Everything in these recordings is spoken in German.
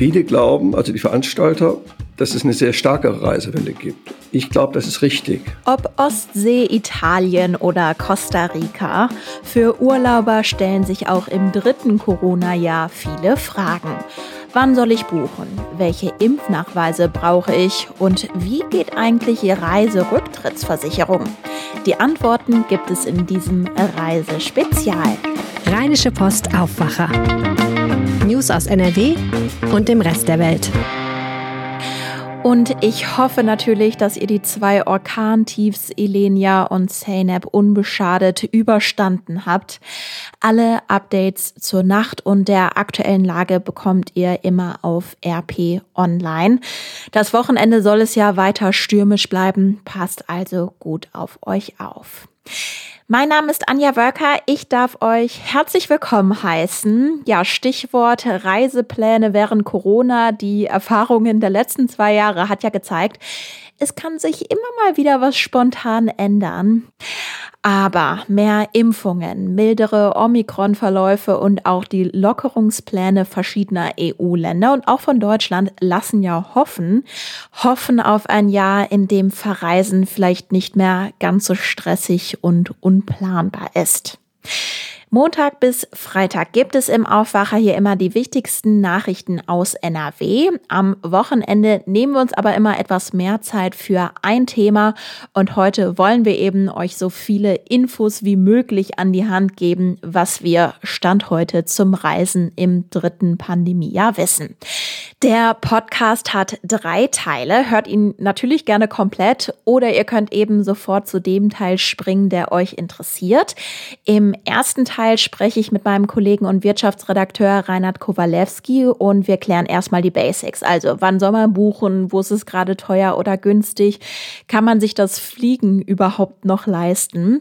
Viele glauben, also die Veranstalter, dass es eine sehr starke Reisewelle gibt. Ich glaube, das ist richtig. Ob Ostsee, Italien oder Costa Rica, für Urlauber stellen sich auch im dritten Corona-Jahr viele Fragen. Wann soll ich buchen? Welche Impfnachweise brauche ich? Und wie geht eigentlich die Reiserücktrittsversicherung? Die Antworten gibt es in diesem Reisespezial. Rheinische Post Aufwacher. News aus NRW und dem Rest der Welt. Und ich hoffe natürlich, dass ihr die zwei Orkantiefs Elenia und Zeynep unbeschadet überstanden habt. Alle Updates zur Nacht und der aktuellen Lage bekommt ihr immer auf RP Online. Das Wochenende soll es ja weiter stürmisch bleiben, passt also gut auf euch auf. Mein Name ist Anja Wölker. Ich darf euch herzlich willkommen heißen. Ja, Stichwort Reisepläne während Corona. Die Erfahrungen der letzten zwei Jahre hat ja gezeigt, es kann sich immer mal wieder was spontan ändern. Aber mehr Impfungen, mildere Omikron-Verläufe und auch die Lockerungspläne verschiedener EU-Länder und auch von Deutschland lassen ja hoffen, hoffen auf ein Jahr, in dem Verreisen vielleicht nicht mehr ganz so stressig und unplanbar ist. Montag bis Freitag gibt es im Aufwacher hier immer die wichtigsten Nachrichten aus NRW. Am Wochenende nehmen wir uns aber immer etwas mehr Zeit für ein Thema und heute wollen wir eben euch so viele Infos wie möglich an die Hand geben, was wir Stand heute zum Reisen im dritten Pandemiejahr wissen. Der Podcast hat drei Teile. Hört ihn natürlich gerne komplett oder ihr könnt eben sofort zu dem Teil springen, der euch interessiert. Im ersten Teil Teil spreche ich mit meinem Kollegen und Wirtschaftsredakteur Reinhard Kowalewski und wir klären erstmal die Basics. Also, wann soll man buchen? Wo ist es gerade teuer oder günstig? Kann man sich das Fliegen überhaupt noch leisten?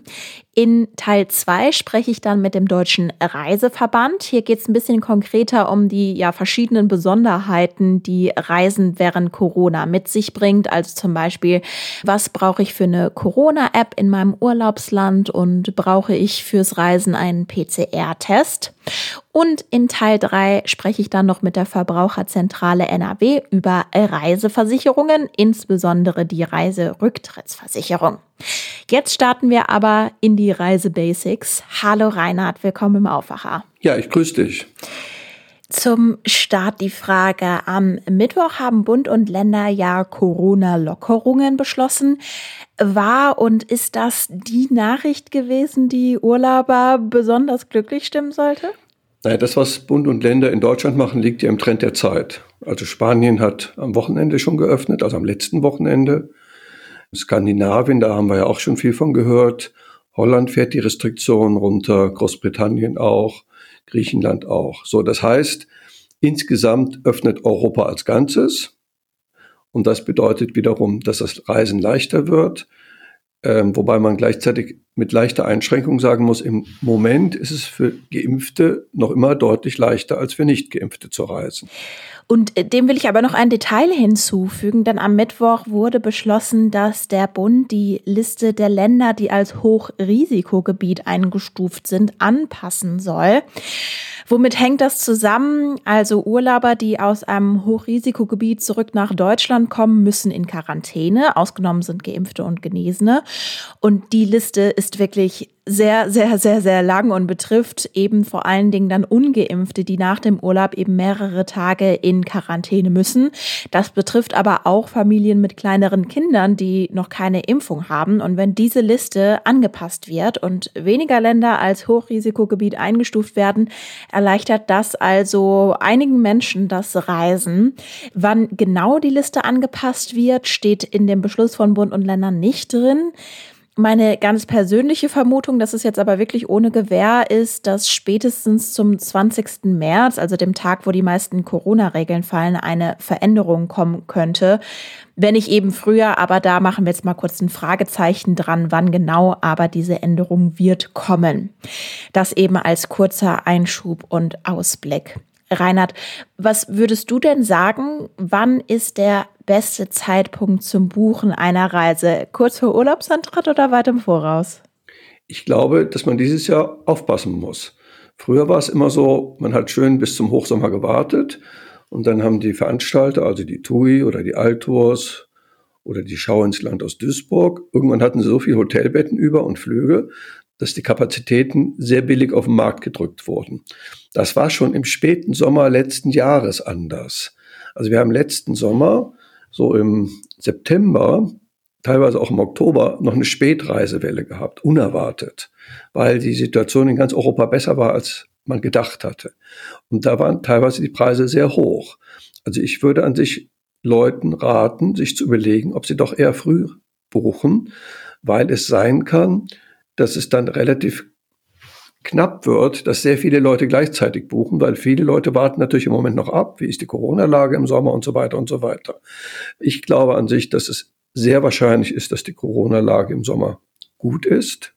In Teil 2 spreche ich dann mit dem Deutschen Reiseverband. Hier geht es ein bisschen konkreter um die ja, verschiedenen Besonderheiten, die Reisen während Corona mit sich bringt. Also zum Beispiel, was brauche ich für eine Corona-App in meinem Urlaubsland und brauche ich fürs Reisen einen PCR-Test? Und in Teil 3 spreche ich dann noch mit der Verbraucherzentrale NRW über Reiseversicherungen, insbesondere die Reiserücktrittsversicherung. Jetzt starten wir aber in die Reisebasics. Hallo Reinhard, willkommen im Aufwacher. Ja, ich grüße dich. Zum Start die Frage. Am Mittwoch haben Bund und Länder ja Corona-Lockerungen beschlossen. War und ist das die Nachricht gewesen, die Urlauber besonders glücklich stimmen sollte? Naja, das, was Bund und Länder in Deutschland machen, liegt ja im Trend der Zeit. Also Spanien hat am Wochenende schon geöffnet, also am letzten Wochenende. Skandinavien, da haben wir ja auch schon viel von gehört. Holland fährt die Restriktionen runter, Großbritannien auch, Griechenland auch. So, das heißt, insgesamt öffnet Europa als Ganzes. Und das bedeutet wiederum, dass das Reisen leichter wird. Ähm, wobei man gleichzeitig mit leichter Einschränkung sagen muss, im Moment ist es für Geimpfte noch immer deutlich leichter als für Nicht-Geimpfte zu reisen. Und äh, dem will ich aber noch ein Detail hinzufügen, denn am Mittwoch wurde beschlossen, dass der Bund die Liste der Länder, die als Hochrisikogebiet eingestuft sind, anpassen soll. Womit hängt das zusammen? Also Urlauber, die aus einem Hochrisikogebiet zurück nach Deutschland kommen, müssen in Quarantäne. Ausgenommen sind Geimpfte und Genesene. Und die Liste ist wirklich sehr, sehr, sehr, sehr lang und betrifft eben vor allen Dingen dann ungeimpfte, die nach dem Urlaub eben mehrere Tage in Quarantäne müssen. Das betrifft aber auch Familien mit kleineren Kindern, die noch keine Impfung haben. Und wenn diese Liste angepasst wird und weniger Länder als Hochrisikogebiet eingestuft werden, erleichtert das also einigen Menschen das Reisen. Wann genau die Liste angepasst wird, steht in dem Beschluss von Bund und Ländern nicht drin. Meine ganz persönliche Vermutung, das ist jetzt aber wirklich ohne Gewähr, ist, dass spätestens zum 20. März, also dem Tag, wo die meisten Corona-Regeln fallen, eine Veränderung kommen könnte. Wenn nicht eben früher, aber da machen wir jetzt mal kurz ein Fragezeichen dran, wann genau aber diese Änderung wird kommen. Das eben als kurzer Einschub und Ausblick. Reinhard, was würdest du denn sagen, wann ist der beste Zeitpunkt zum Buchen einer Reise? Kurz vor Urlaubsantritt oder weit im Voraus? Ich glaube, dass man dieses Jahr aufpassen muss. Früher war es immer so, man hat schön bis zum Hochsommer gewartet Und dann haben die Veranstalter, also die TUI oder die Altours oder die Schau ins Land aus Duisburg, irgendwann hatten sie so viele Hotelbetten über und Flüge, dass die Kapazitäten sehr billig auf den Markt gedrückt wurden. Das war schon im späten Sommer letzten Jahres anders. Also wir haben letzten Sommer, so im September, teilweise auch im Oktober, noch eine Spätreisewelle gehabt, unerwartet, weil die Situation in ganz Europa besser war, als man gedacht hatte. Und da waren teilweise die Preise sehr hoch. Also ich würde an sich Leuten raten, sich zu überlegen, ob sie doch eher früh buchen, weil es sein kann, dass es dann relativ knapp wird, dass sehr viele Leute gleichzeitig buchen, weil viele Leute warten natürlich im Moment noch ab, wie ist die Corona-Lage im Sommer und so weiter und so weiter. Ich glaube an sich, dass es sehr wahrscheinlich ist, dass die Corona-Lage im Sommer gut ist.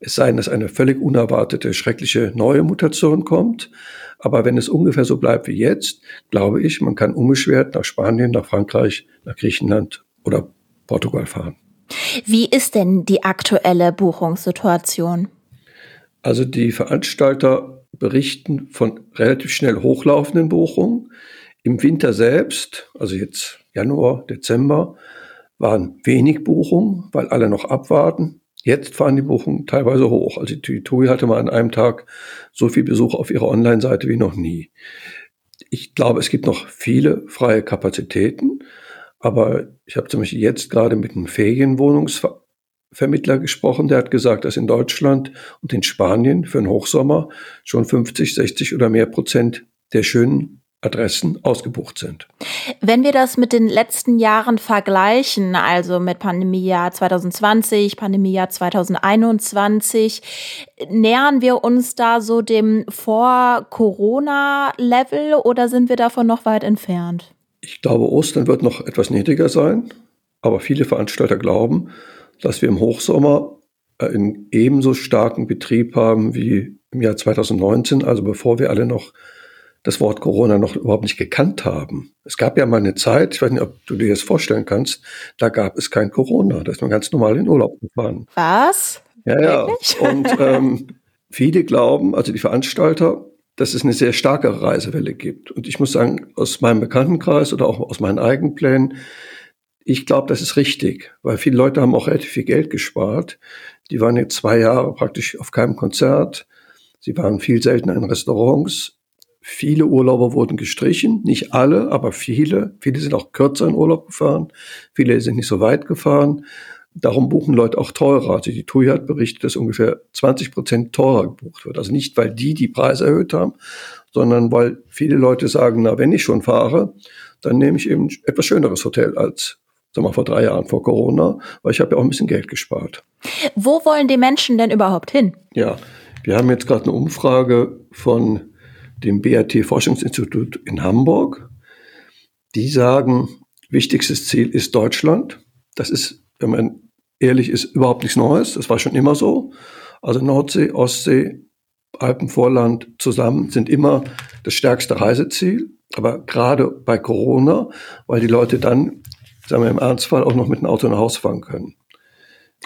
Es sei denn, dass eine völlig unerwartete, schreckliche neue Mutation kommt. Aber wenn es ungefähr so bleibt wie jetzt, glaube ich, man kann unbeschwert nach Spanien, nach Frankreich, nach Griechenland oder Portugal fahren. Wie ist denn die aktuelle Buchungssituation? Also die Veranstalter berichten von relativ schnell hochlaufenden Buchungen. Im Winter selbst, also jetzt Januar, Dezember, waren wenig Buchungen, weil alle noch abwarten. Jetzt fahren die Buchungen teilweise hoch. Also die TUI hatte mal an einem Tag so viel Besuch auf ihrer Online-Seite wie noch nie. Ich glaube, es gibt noch viele freie Kapazitäten, aber ich habe zum Beispiel jetzt gerade mit einem Ferienwohnungsvermittler gesprochen, der hat gesagt, dass in Deutschland und in Spanien für den Hochsommer schon 50, 60 oder mehr Prozent der schönen Adressen ausgebucht sind. Wenn wir das mit den letzten Jahren vergleichen, also mit Pandemiejahr 2020, Pandemiejahr 2021, nähern wir uns da so dem Vor-Corona-Level oder sind wir davon noch weit entfernt? Ich glaube, Ostern wird noch etwas niedriger sein, aber viele Veranstalter glauben, dass wir im Hochsommer einen ebenso starken Betrieb haben wie im Jahr 2019, also bevor wir alle noch das Wort Corona noch überhaupt nicht gekannt haben. Es gab ja mal eine Zeit, ich weiß nicht, ob du dir das vorstellen kannst, da gab es kein Corona, da ist man ganz normal in Urlaub gefahren. Was? Ja, ja. Und ähm, viele glauben, also die Veranstalter, dass es eine sehr starke Reisewelle gibt. Und ich muss sagen, aus meinem Bekanntenkreis oder auch aus meinen eigenen Plänen, ich glaube, das ist richtig, weil viele Leute haben auch relativ viel Geld gespart. Die waren jetzt zwei Jahre praktisch auf keinem Konzert. Sie waren viel seltener in Restaurants. Viele Urlauber wurden gestrichen, nicht alle, aber viele. Viele sind auch kürzer in Urlaub gefahren, viele sind nicht so weit gefahren. Darum buchen Leute auch teurer. Also die TUI hat berichtet, dass ungefähr 20 Prozent teurer gebucht wird. Also nicht, weil die die Preise erhöht haben, sondern weil viele Leute sagen, na, wenn ich schon fahre, dann nehme ich eben etwas schöneres Hotel als sag mal, vor drei Jahren vor Corona, weil ich habe ja auch ein bisschen Geld gespart. Wo wollen die Menschen denn überhaupt hin? Ja, wir haben jetzt gerade eine Umfrage von dem BAT Forschungsinstitut in Hamburg. Die sagen, wichtigstes Ziel ist Deutschland. Das ist, wenn man ehrlich ist, überhaupt nichts Neues. Das war schon immer so. Also Nordsee, Ostsee, Alpenvorland zusammen sind immer das stärkste Reiseziel. Aber gerade bei Corona, weil die Leute dann, sagen wir im Ernstfall, auch noch mit dem Auto nach Hause fahren können.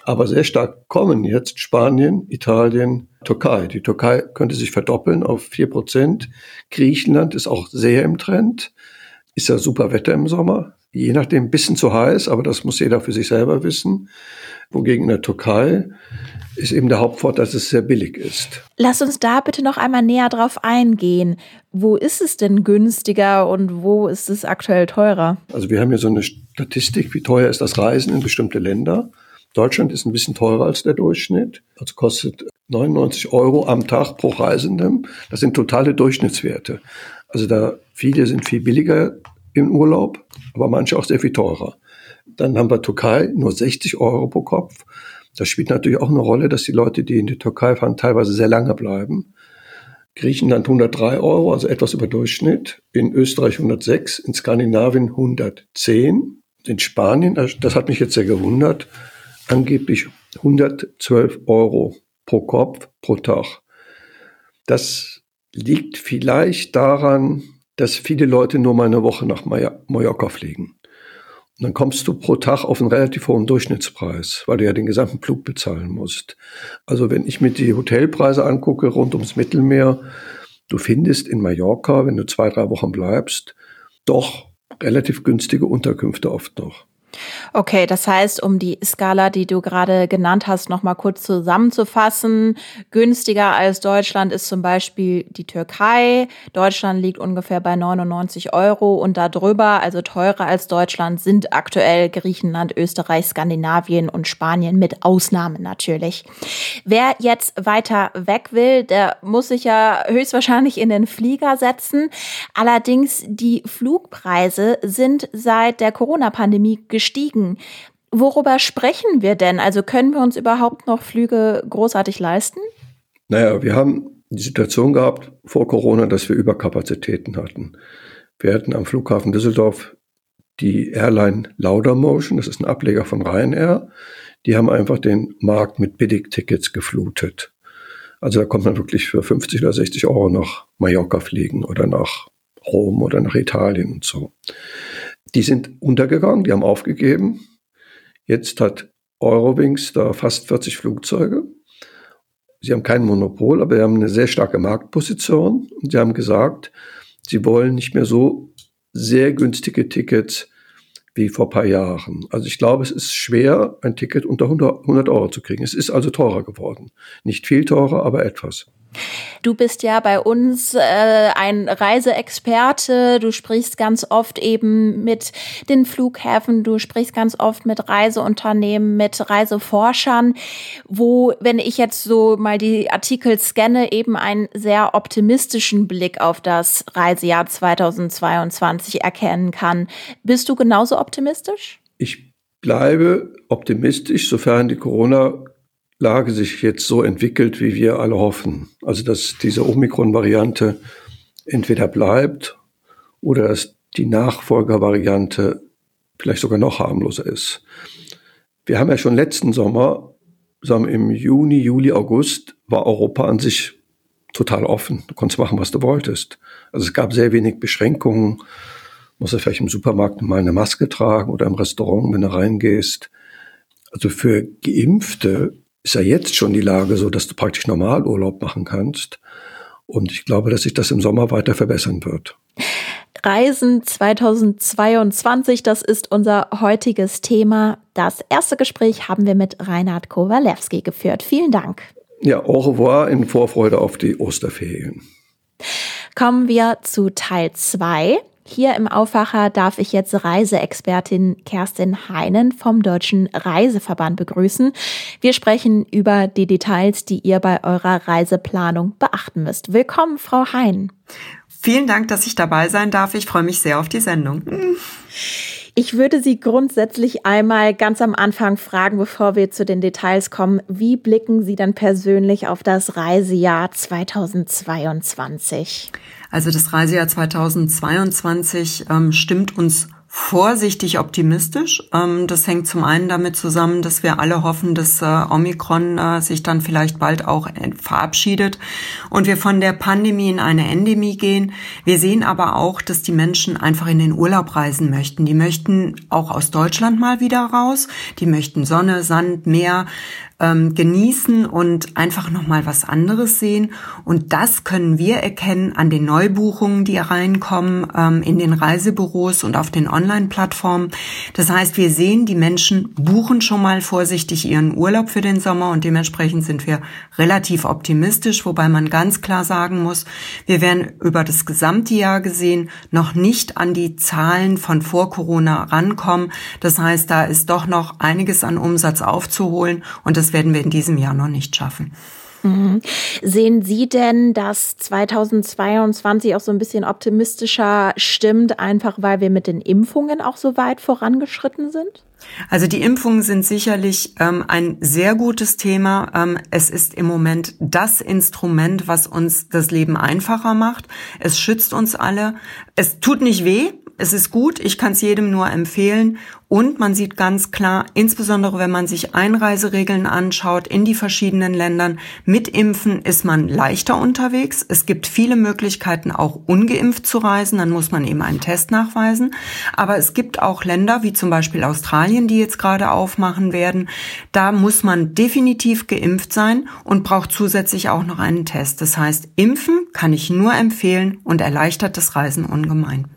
Aber sehr stark kommen jetzt Spanien, Italien, Türkei. Die Türkei könnte sich verdoppeln auf vier Prozent. Griechenland ist auch sehr im Trend. Ist ja super Wetter im Sommer. Je nachdem ein bisschen zu heiß, aber das muss jeder für sich selber wissen. Wogegen in der Türkei ist eben der Hauptvorteil, dass es sehr billig ist. Lass uns da bitte noch einmal näher drauf eingehen. Wo ist es denn günstiger und wo ist es aktuell teurer? Also wir haben hier so eine Statistik, wie teuer ist das Reisen in bestimmte Länder. Deutschland ist ein bisschen teurer als der Durchschnitt. Also kostet 99 Euro am Tag pro Reisendem. Das sind totale Durchschnittswerte. Also da viele sind viel billiger im Urlaub, aber manche auch sehr viel teurer. Dann haben wir Türkei nur 60 Euro pro Kopf. Das spielt natürlich auch eine Rolle, dass die Leute, die in die Türkei fahren, teilweise sehr lange bleiben. Griechenland 103 Euro, also etwas über Durchschnitt. In Österreich 106, in Skandinavien 110. In Spanien, das hat mich jetzt sehr gewundert, angeblich 112 Euro pro Kopf pro Tag. Das liegt vielleicht daran, dass viele Leute nur mal eine Woche nach Mallorca fliegen. Und dann kommst du pro Tag auf einen relativ hohen Durchschnittspreis, weil du ja den gesamten Flug bezahlen musst. Also wenn ich mir die Hotelpreise angucke rund ums Mittelmeer, du findest in Mallorca, wenn du zwei, drei Wochen bleibst, doch relativ günstige Unterkünfte oft noch. Okay, das heißt, um die Skala, die du gerade genannt hast, noch mal kurz zusammenzufassen, günstiger als Deutschland ist zum Beispiel die Türkei. Deutschland liegt ungefähr bei 99 Euro und darüber, also teurer als Deutschland, sind aktuell Griechenland, Österreich, Skandinavien und Spanien mit Ausnahmen natürlich. Wer jetzt weiter weg will, der muss sich ja höchstwahrscheinlich in den Flieger setzen. Allerdings die Flugpreise sind seit der Corona-Pandemie gestiegen. Worüber sprechen wir denn? Also können wir uns überhaupt noch Flüge großartig leisten? Naja, wir haben die Situation gehabt vor Corona, dass wir Überkapazitäten hatten. Wir hatten am Flughafen Düsseldorf die Airline Laudamotion, das ist ein Ableger von Ryanair. Die haben einfach den Markt mit Billigtickets geflutet. Also da kommt man wirklich für 50 oder 60 Euro nach Mallorca fliegen oder nach Rom oder nach Italien und so. Die sind untergegangen, die haben aufgegeben. Jetzt hat Eurowings da fast 40 Flugzeuge. Sie haben kein Monopol, aber sie haben eine sehr starke Marktposition. Und sie haben gesagt, sie wollen nicht mehr so sehr günstige Tickets wie vor paar Jahren. Also ich glaube, es ist schwer, ein Ticket unter 100 Euro zu kriegen. Es ist also teurer geworden. Nicht viel teurer, aber etwas. Du bist ja bei uns äh, ein Reiseexperte. Du sprichst ganz oft eben mit den Flughäfen. Du sprichst ganz oft mit Reiseunternehmen, mit Reiseforschern, wo, wenn ich jetzt so mal die Artikel scanne, eben einen sehr optimistischen Blick auf das Reisejahr 2022 erkennen kann. Bist du genauso optimistisch? Ich bleibe optimistisch, sofern die Corona Lage sich jetzt so entwickelt, wie wir alle hoffen. Also dass diese Omikron-Variante entweder bleibt oder dass die Nachfolgervariante vielleicht sogar noch harmloser ist. Wir haben ja schon letzten Sommer, sagen im Juni, Juli, August, war Europa an sich total offen. Du konntest machen, was du wolltest. Also es gab sehr wenig Beschränkungen. Musst du vielleicht im Supermarkt mal eine Maske tragen oder im Restaurant, wenn du reingehst. Also für Geimpfte ist ja jetzt schon die Lage so, dass du praktisch Normalurlaub machen kannst. Und ich glaube, dass sich das im Sommer weiter verbessern wird. Reisen 2022, das ist unser heutiges Thema. Das erste Gespräch haben wir mit Reinhard Kowalewski geführt. Vielen Dank. Ja, au revoir in Vorfreude auf die Osterferien. Kommen wir zu Teil 2. Hier im Aufwacher darf ich jetzt Reiseexpertin Kerstin Heinen vom Deutschen Reiseverband begrüßen. Wir sprechen über die Details, die ihr bei eurer Reiseplanung beachten müsst. Willkommen, Frau Heinen. Vielen Dank, dass ich dabei sein darf. Ich freue mich sehr auf die Sendung. Ich würde Sie grundsätzlich einmal ganz am Anfang fragen, bevor wir zu den Details kommen, wie blicken Sie denn persönlich auf das Reisejahr 2022? Also das Reisejahr 2022 ähm, stimmt uns vorsichtig optimistisch. Ähm, das hängt zum einen damit zusammen, dass wir alle hoffen, dass äh, Omikron äh, sich dann vielleicht bald auch verabschiedet und wir von der Pandemie in eine Endemie gehen. Wir sehen aber auch, dass die Menschen einfach in den Urlaub reisen möchten. Die möchten auch aus Deutschland mal wieder raus. Die möchten Sonne, Sand, Meer ähm, genießen und einfach noch mal was anderes sehen. Und das können wir erkennen an den Neubuchungen, die reinkommen ähm, in den Reisebüros und auf den Online-Plattformen. Das heißt, wir sehen, die Menschen buchen schon mal vorsichtig ihren Urlaub für den Sommer und dementsprechend sind wir relativ optimistisch, wobei man ganz klar sagen muss, wir werden über das gesamte Jahr gesehen noch nicht an die Zahlen von vor Corona rankommen. Das heißt, da ist doch noch einiges an Umsatz aufzuholen und das werden wir in diesem Jahr noch nicht schaffen. Mhm. Sehen Sie denn, dass 2022 auch so ein bisschen optimistischer stimmt, einfach weil wir mit den Impfungen auch so weit vorangeschritten sind? Also die Impfungen sind sicherlich ähm, ein sehr gutes Thema. Ähm, es ist im Moment das Instrument, was uns das Leben einfacher macht. Es schützt uns alle. Es tut nicht weh es ist gut, ich kann es jedem nur empfehlen. Und man sieht ganz klar, insbesondere wenn man sich Einreiseregeln anschaut in die verschiedenen Ländern, mit Impfen ist man leichter unterwegs. Es gibt viele Möglichkeiten, auch ungeimpft zu reisen. Dann muss man eben einen Test nachweisen. Aber es gibt auch Länder, wie zum Beispiel Australien, die jetzt gerade aufmachen werden. Da muss man definitiv geimpft sein und braucht zusätzlich auch noch einen Test. Das heißt, impfen kann ich nur empfehlen und erleichtert das Reisen ungemein.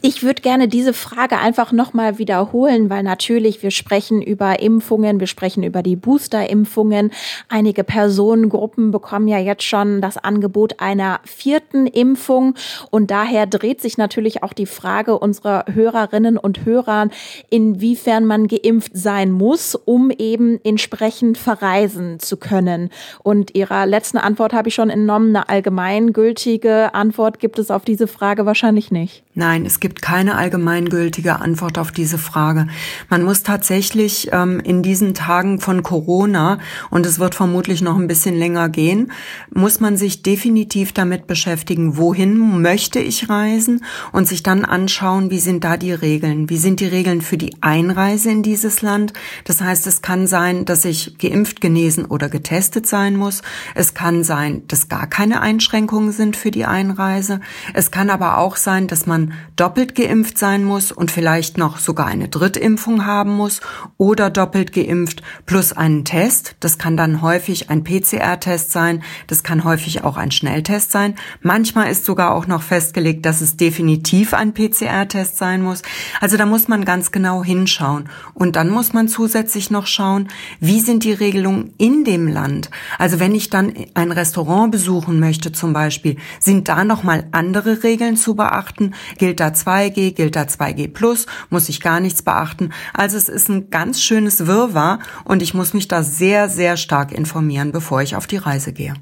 Ich würde gerne diese Frage einfach nochmal wiederholen, weil natürlich wir sprechen über Impfungen, wir sprechen über die Boosterimpfungen. Einige Personengruppen bekommen ja jetzt schon das Angebot einer vierten Impfung und daher dreht sich natürlich auch die Frage unserer Hörerinnen und Hörer, inwiefern man geimpft sein muss, um eben entsprechend verreisen zu können. Und Ihrer letzten Antwort habe ich schon entnommen, eine allgemeingültige Antwort gibt es auf diese Frage wahrscheinlich nicht. Nein, es gibt keine allgemeingültige Antwort auf diese Frage. Man muss tatsächlich ähm, in diesen Tagen von Corona, und es wird vermutlich noch ein bisschen länger gehen, muss man sich definitiv damit beschäftigen, wohin möchte ich reisen und sich dann anschauen, wie sind da die Regeln. Wie sind die Regeln für die Einreise in dieses Land? Das heißt, es kann sein, dass ich geimpft, genesen oder getestet sein muss. Es kann sein, dass gar keine Einschränkungen sind für die Einreise. Es kann aber auch sein, dass man doppelt geimpft sein muss und vielleicht noch sogar eine Drittimpfung haben muss oder doppelt geimpft plus einen Test. Das kann dann häufig ein PCR-Test sein. Das kann häufig auch ein Schnelltest sein. Manchmal ist sogar auch noch festgelegt, dass es definitiv ein PCR-Test sein muss. Also da muss man ganz genau hinschauen. Und dann muss man zusätzlich noch schauen, wie sind die Regelungen in dem Land. Also wenn ich dann ein Restaurant besuchen möchte zum Beispiel, sind da noch mal andere Regeln zu beachten? Gilt da 2G, gilt da 2G plus, muss ich gar nichts beachten. Also es ist ein ganz schönes Wirrwarr und ich muss mich da sehr, sehr stark informieren, bevor ich auf die Reise gehe.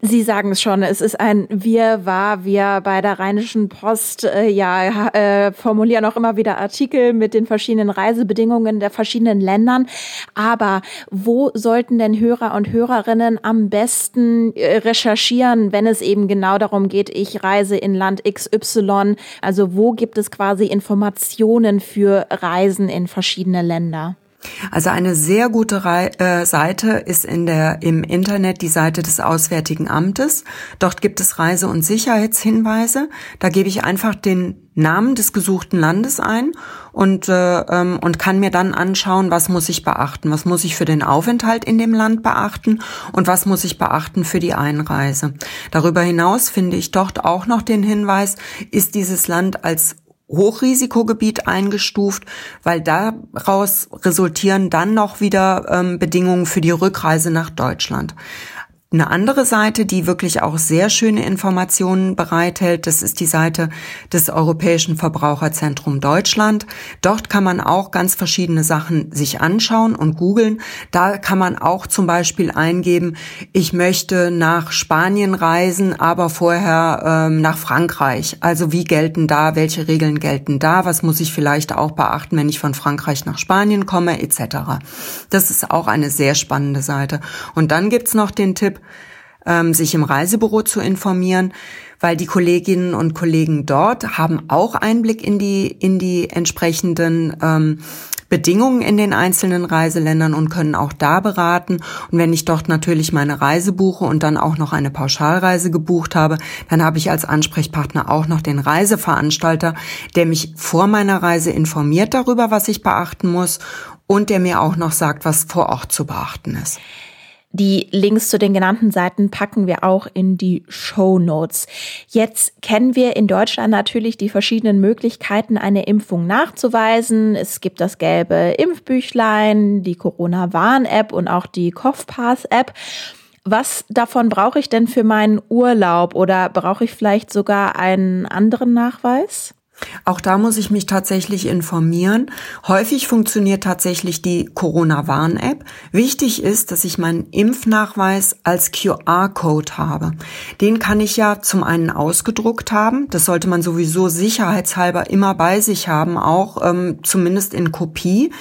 Sie sagen es schon, es ist ein Wir war, wir bei der Rheinischen Post äh, ja äh, formulieren auch immer wieder Artikel mit den verschiedenen Reisebedingungen der verschiedenen Ländern. Aber wo sollten denn Hörer und Hörerinnen am besten äh, recherchieren, wenn es eben genau darum geht, ich reise in Land XY? Also wo gibt es quasi Informationen für Reisen in verschiedene Länder? Also eine sehr gute Re äh, Seite ist in der, im Internet die Seite des Auswärtigen Amtes. Dort gibt es Reise- und Sicherheitshinweise. Da gebe ich einfach den Namen des gesuchten Landes ein und, äh, ähm, und kann mir dann anschauen, was muss ich beachten, was muss ich für den Aufenthalt in dem Land beachten und was muss ich beachten für die Einreise. Darüber hinaus finde ich dort auch noch den Hinweis, ist dieses Land als Hochrisikogebiet eingestuft, weil daraus resultieren dann noch wieder ähm, Bedingungen für die Rückreise nach Deutschland. Eine andere Seite, die wirklich auch sehr schöne Informationen bereithält, das ist die Seite des Europäischen Verbraucherzentrum Deutschland. Dort kann man auch ganz verschiedene Sachen sich anschauen und googeln. Da kann man auch zum Beispiel eingeben, ich möchte nach Spanien reisen, aber vorher ähm, nach Frankreich. Also wie gelten da, welche Regeln gelten da, was muss ich vielleicht auch beachten, wenn ich von Frankreich nach Spanien komme, etc. Das ist auch eine sehr spannende Seite. Und dann gibt's noch den Tipp, ähm, sich im Reisebüro zu informieren, weil die Kolleginnen und Kollegen dort haben auch Einblick in die, in die entsprechenden ähm, Bedingungen in den einzelnen Reiseländern und können auch da beraten. Und wenn ich dort natürlich meine Reise buche und dann auch noch eine Pauschalreise gebucht habe, dann habe ich als Ansprechpartner auch noch den Reiseveranstalter, der mich vor meiner Reise informiert darüber, was ich beachten muss und der mir auch noch sagt, was vor Ort zu beachten ist. Die Links zu den genannten Seiten packen wir auch in die Show Notes. Jetzt kennen wir in Deutschland natürlich die verschiedenen Möglichkeiten, eine Impfung nachzuweisen. Es gibt das gelbe Impfbüchlein, die Corona-Warn-App und auch die Kopfpass-App. Was davon brauche ich denn für meinen Urlaub oder brauche ich vielleicht sogar einen anderen Nachweis? Auch da muss ich mich tatsächlich informieren. Häufig funktioniert tatsächlich die Corona-Warn-App. Wichtig ist, dass ich meinen Impfnachweis als QR-Code habe. Den kann ich ja zum einen ausgedruckt haben. Das sollte man sowieso sicherheitshalber immer bei sich haben, auch ähm, zumindest in Kopie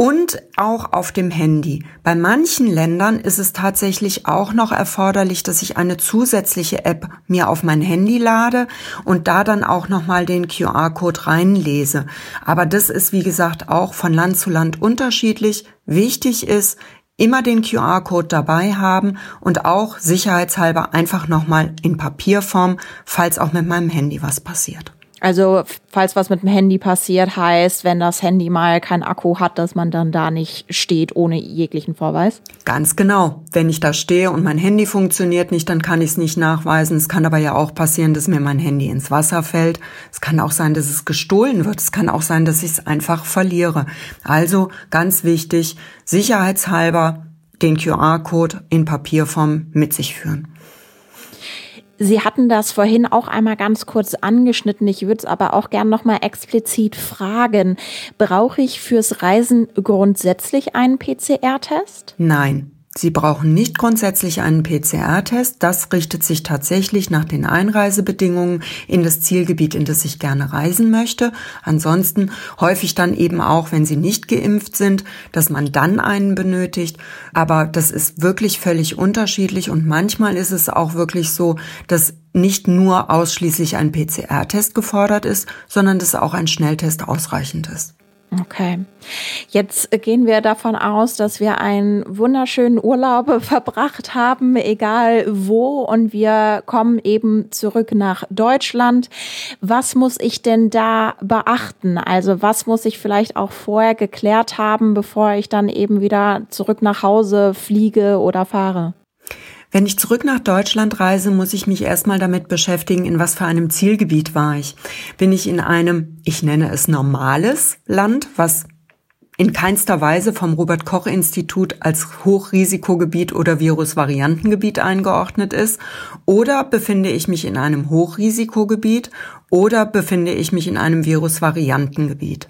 und auch auf dem Handy. Bei manchen Ländern ist es tatsächlich auch noch erforderlich, dass ich eine zusätzliche App mir auf mein Handy lade und da dann auch noch mal den QR-Code reinlese. Aber das ist wie gesagt auch von Land zu Land unterschiedlich. Wichtig ist, immer den QR-Code dabei haben und auch sicherheitshalber einfach noch mal in Papierform, falls auch mit meinem Handy was passiert. Also falls was mit dem Handy passiert, heißt, wenn das Handy mal kein Akku hat, dass man dann da nicht steht ohne jeglichen Vorweis? Ganz genau. Wenn ich da stehe und mein Handy funktioniert nicht, dann kann ich es nicht nachweisen. Es kann aber ja auch passieren, dass mir mein Handy ins Wasser fällt. Es kann auch sein, dass es gestohlen wird. Es kann auch sein, dass ich es einfach verliere. Also ganz wichtig, sicherheitshalber den QR-Code in Papierform mit sich führen. Sie hatten das vorhin auch einmal ganz kurz angeschnitten. Ich würde es aber auch gern noch mal explizit fragen. Brauche ich fürs Reisen grundsätzlich einen PCR-Test? Nein. Sie brauchen nicht grundsätzlich einen PCR-Test. Das richtet sich tatsächlich nach den Einreisebedingungen in das Zielgebiet, in das ich gerne reisen möchte. Ansonsten häufig dann eben auch, wenn Sie nicht geimpft sind, dass man dann einen benötigt. Aber das ist wirklich völlig unterschiedlich und manchmal ist es auch wirklich so, dass nicht nur ausschließlich ein PCR-Test gefordert ist, sondern dass auch ein Schnelltest ausreichend ist. Okay. Jetzt gehen wir davon aus, dass wir einen wunderschönen Urlaub verbracht haben, egal wo, und wir kommen eben zurück nach Deutschland. Was muss ich denn da beachten? Also was muss ich vielleicht auch vorher geklärt haben, bevor ich dann eben wieder zurück nach Hause fliege oder fahre? Wenn ich zurück nach Deutschland reise, muss ich mich erstmal damit beschäftigen, in was für einem Zielgebiet war ich. Bin ich in einem, ich nenne es normales Land, was in keinster Weise vom Robert Koch Institut als Hochrisikogebiet oder Virusvariantengebiet eingeordnet ist, oder befinde ich mich in einem Hochrisikogebiet oder befinde ich mich in einem Virusvariantengebiet.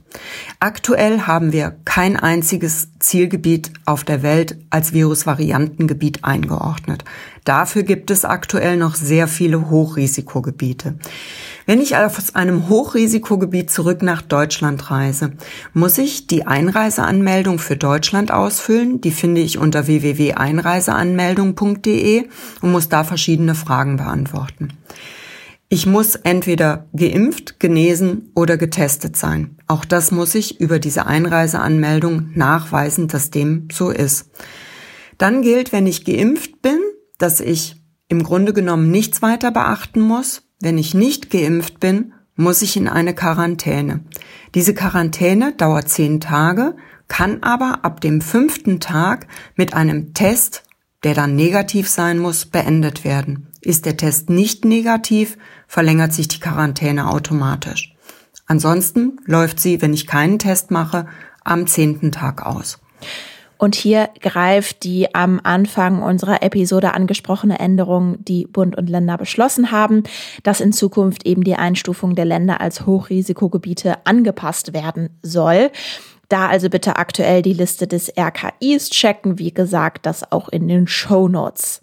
Aktuell haben wir kein einziges Zielgebiet auf der Welt als Virusvariantengebiet eingeordnet. Dafür gibt es aktuell noch sehr viele Hochrisikogebiete. Wenn ich aus einem Hochrisikogebiet zurück nach Deutschland reise, muss ich die Einreiseanmeldung für Deutschland ausfüllen. Die finde ich unter www.einreiseanmeldung.de und muss da verschiedene Fragen beantworten. Ich muss entweder geimpft, genesen oder getestet sein. Auch das muss ich über diese Einreiseanmeldung nachweisen, dass dem so ist. Dann gilt, wenn ich geimpft bin, dass ich im Grunde genommen nichts weiter beachten muss. Wenn ich nicht geimpft bin, muss ich in eine Quarantäne. Diese Quarantäne dauert zehn Tage, kann aber ab dem fünften Tag mit einem Test, der dann negativ sein muss, beendet werden. Ist der Test nicht negativ, verlängert sich die Quarantäne automatisch. Ansonsten läuft sie, wenn ich keinen Test mache, am zehnten Tag aus. Und hier greift die am Anfang unserer Episode angesprochene Änderung, die Bund und Länder beschlossen haben, dass in Zukunft eben die Einstufung der Länder als Hochrisikogebiete angepasst werden soll. Da also bitte aktuell die Liste des RKIs checken, wie gesagt, das auch in den Show Notes.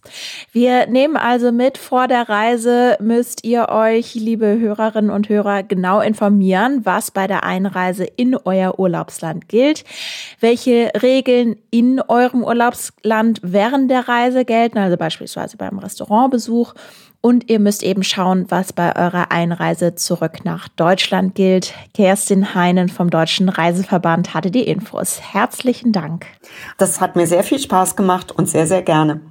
Wir nehmen also mit, vor der Reise müsst ihr euch, liebe Hörerinnen und Hörer, genau informieren, was bei der Einreise in euer Urlaubsland gilt, welche Regeln in eurem Urlaubsland während der Reise gelten, also beispielsweise beim Restaurantbesuch und ihr müsst eben schauen, was bei eurer Einreise zurück nach Deutschland gilt. Kerstin Heinen vom Deutschen Reiseverband hatte die Infos. Herzlichen Dank. Das hat mir sehr viel Spaß gemacht und sehr, sehr gerne.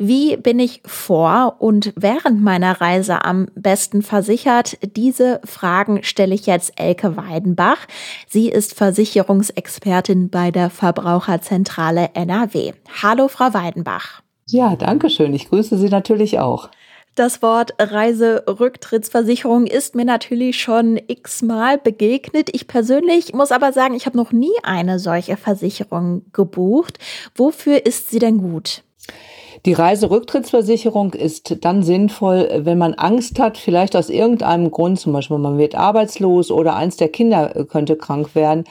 Wie bin ich vor und während meiner Reise am besten versichert? Diese Fragen stelle ich jetzt Elke Weidenbach. Sie ist Versicherungsexpertin bei der Verbraucherzentrale NRW. Hallo, Frau Weidenbach. Ja, danke schön. Ich grüße Sie natürlich auch. Das Wort Reiserücktrittsversicherung ist mir natürlich schon x-mal begegnet. Ich persönlich muss aber sagen, ich habe noch nie eine solche Versicherung gebucht. Wofür ist sie denn gut? Die Reiserücktrittsversicherung ist dann sinnvoll, wenn man Angst hat, vielleicht aus irgendeinem Grund, zum Beispiel man wird arbeitslos oder eins der Kinder könnte krank werden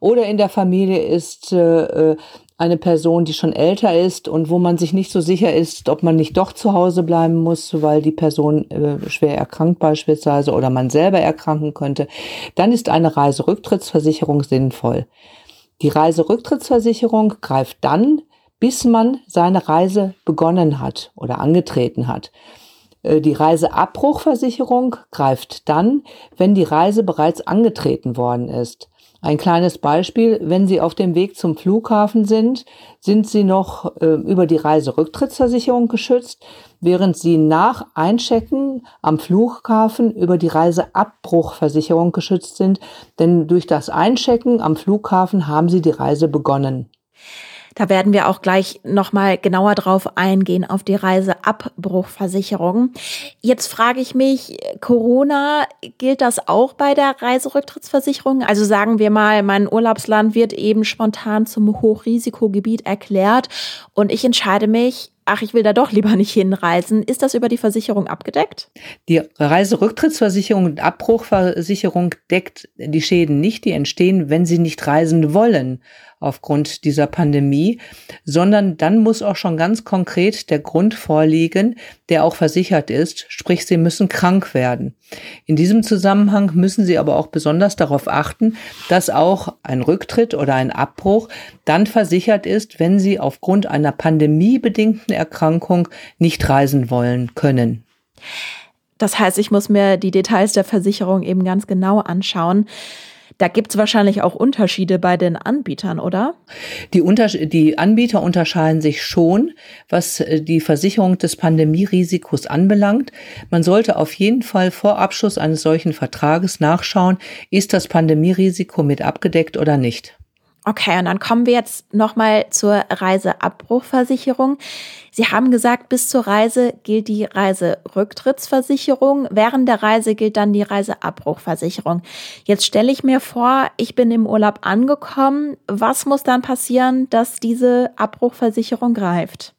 oder in der Familie ist äh, eine Person, die schon älter ist und wo man sich nicht so sicher ist, ob man nicht doch zu Hause bleiben muss, weil die Person äh, schwer erkrankt beispielsweise oder man selber erkranken könnte, dann ist eine Reiserücktrittsversicherung sinnvoll. Die Reiserücktrittsversicherung greift dann, bis man seine Reise begonnen hat oder angetreten hat. Äh, die Reiseabbruchversicherung greift dann, wenn die Reise bereits angetreten worden ist. Ein kleines Beispiel, wenn Sie auf dem Weg zum Flughafen sind, sind Sie noch äh, über die Reiserücktrittsversicherung geschützt. während sie nach Einchecken am Flughafen über die Reiseabbruchversicherung geschützt sind, denn durch das Einchecken am Flughafen haben sie die Reise begonnen. Da werden wir auch gleich nochmal genauer drauf eingehen, auf die Reiseabbruchversicherung. Jetzt frage ich mich, Corona, gilt das auch bei der Reiserücktrittsversicherung? Also sagen wir mal, mein Urlaubsland wird eben spontan zum Hochrisikogebiet erklärt und ich entscheide mich, ach, ich will da doch lieber nicht hinreisen. Ist das über die Versicherung abgedeckt? Die Reiserücktrittsversicherung und Abbruchversicherung deckt die Schäden nicht, die entstehen, wenn Sie nicht reisen wollen aufgrund dieser Pandemie, sondern dann muss auch schon ganz konkret der Grund vorliegen, der auch versichert ist, sprich Sie müssen krank werden. In diesem Zusammenhang müssen Sie aber auch besonders darauf achten, dass auch ein Rücktritt oder ein Abbruch dann versichert ist, wenn Sie aufgrund einer pandemiebedingten Erkrankung nicht reisen wollen können. Das heißt, ich muss mir die Details der Versicherung eben ganz genau anschauen. Da gibt es wahrscheinlich auch Unterschiede bei den Anbietern, oder? Die, Unters die Anbieter unterscheiden sich schon, was äh, die Versicherung des Pandemierisikos anbelangt. Man sollte auf jeden Fall vor Abschluss eines solchen Vertrages nachschauen, ist das Pandemierisiko mit abgedeckt oder nicht. Okay, und dann kommen wir jetzt nochmal zur Reiseabbruchversicherung. Sie haben gesagt, bis zur Reise gilt die Reiserücktrittsversicherung. Während der Reise gilt dann die Reiseabbruchversicherung. Jetzt stelle ich mir vor, ich bin im Urlaub angekommen. Was muss dann passieren, dass diese Abbruchversicherung greift?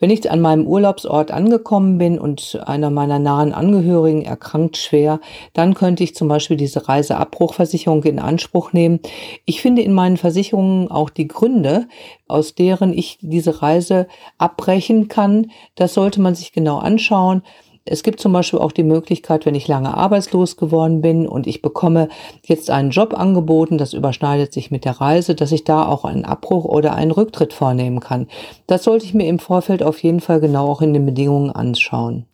Wenn ich an meinem Urlaubsort angekommen bin und einer meiner nahen Angehörigen erkrankt schwer, dann könnte ich zum Beispiel diese Reiseabbruchversicherung in Anspruch nehmen. Ich finde in meinen Versicherungen auch die Gründe, aus deren ich diese Reise abbrechen kann. Das sollte man sich genau anschauen. Es gibt zum Beispiel auch die Möglichkeit, wenn ich lange arbeitslos geworden bin und ich bekomme jetzt einen Job angeboten, das überschneidet sich mit der Reise, dass ich da auch einen Abbruch oder einen Rücktritt vornehmen kann. Das sollte ich mir im Vorfeld auf jeden Fall genau auch in den Bedingungen anschauen.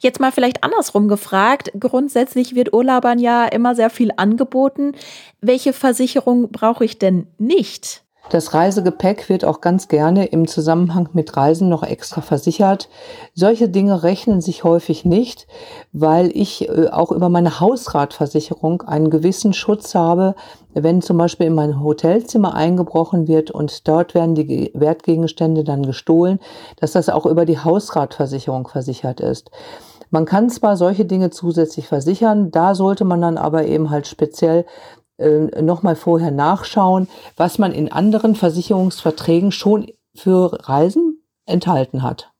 Jetzt mal vielleicht andersrum gefragt. Grundsätzlich wird Urlaubern ja immer sehr viel angeboten. Welche Versicherung brauche ich denn nicht? Das Reisegepäck wird auch ganz gerne im Zusammenhang mit Reisen noch extra versichert. Solche Dinge rechnen sich häufig nicht, weil ich äh, auch über meine Hausratversicherung einen gewissen Schutz habe, wenn zum Beispiel in mein Hotelzimmer eingebrochen wird und dort werden die Wertgegenstände dann gestohlen, dass das auch über die Hausratversicherung versichert ist. Man kann zwar solche Dinge zusätzlich versichern, da sollte man dann aber eben halt speziell äh, nochmal vorher nachschauen, was man in anderen Versicherungsverträgen schon für Reisen enthalten hat.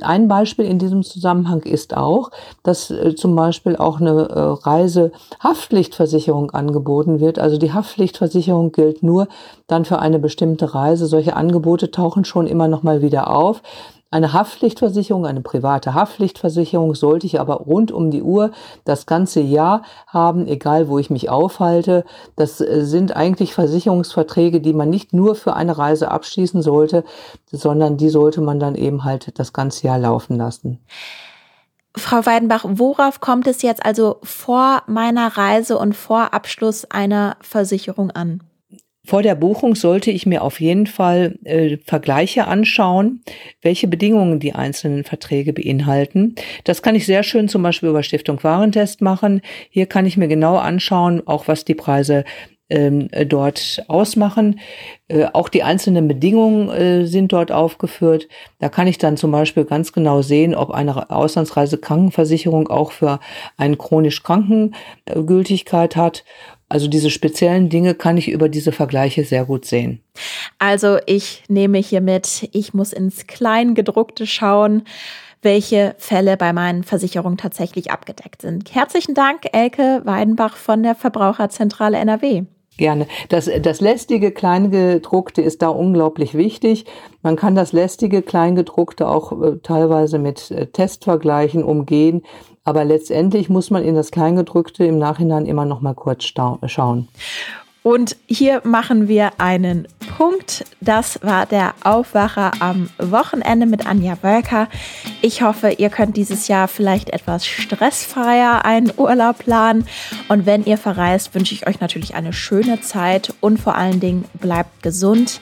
Ein Beispiel in diesem Zusammenhang ist auch, dass äh, zum Beispiel auch eine äh, Reisehaftpflichtversicherung angeboten wird. Also die Haftpflichtversicherung gilt nur dann für eine bestimmte Reise. Solche Angebote tauchen schon immer noch mal wieder auf. Eine Haftpflichtversicherung, eine private Haftpflichtversicherung sollte ich aber rund um die Uhr das ganze Jahr haben, egal wo ich mich aufhalte. Das äh, sind eigentlich Versicherungsverträge, die man nicht nur für eine Reise abschließen sollte, sondern die sollte man dann eben halt das ganze Jahr laufen lassen. Frau Weidenbach, worauf kommt es jetzt also vor meiner Reise und vor Abschluss einer Versicherung an? Vor der Buchung sollte ich mir auf jeden Fall äh, Vergleiche anschauen, welche Bedingungen die einzelnen Verträge beinhalten. Das kann ich sehr schön zum Beispiel über Stiftung Warentest machen. Hier kann ich mir genau anschauen, auch was die Preise ähm, dort ausmachen. Äh, auch die einzelnen Bedingungen äh, sind dort aufgeführt. Da kann ich dann zum Beispiel ganz genau sehen, ob eine Auslandsreise Krankenversicherung auch für einen chronisch Kranken äh, Gültigkeit hat also diese speziellen Dinge kann ich über diese Vergleiche sehr gut sehen. Also ich nehme hier mit, ich muss ins Kleingedruckte schauen, welche Fälle bei meinen Versicherungen tatsächlich abgedeckt sind. Herzlichen Dank, Elke Weidenbach von der Verbraucherzentrale NRW. Gerne. Das, das lästige Kleingedruckte ist da unglaublich wichtig. Man kann das lästige Kleingedruckte auch äh, teilweise mit äh, Testvergleichen umgehen. Aber letztendlich muss man in das Kleingedrückte im Nachhinein immer noch mal kurz schauen. Und hier machen wir einen Punkt. Das war der Aufwacher am Wochenende mit Anja Wölker. Ich hoffe, ihr könnt dieses Jahr vielleicht etwas stressfreier einen Urlaub planen. Und wenn ihr verreist, wünsche ich euch natürlich eine schöne Zeit und vor allen Dingen bleibt gesund.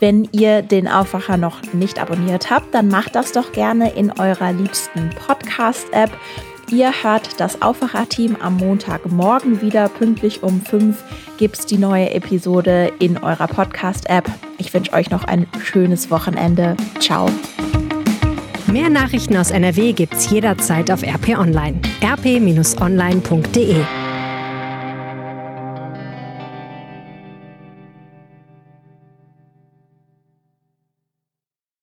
Wenn ihr den Aufwacher noch nicht abonniert habt, dann macht das doch gerne in eurer liebsten Podcast-App. Ihr hört das Aufwacher-Team am Montagmorgen wieder. Pünktlich um 5 gibt es die neue Episode in eurer Podcast-App. Ich wünsche euch noch ein schönes Wochenende. Ciao. Mehr Nachrichten aus NRW gibt's jederzeit auf RP Online. rp-online.de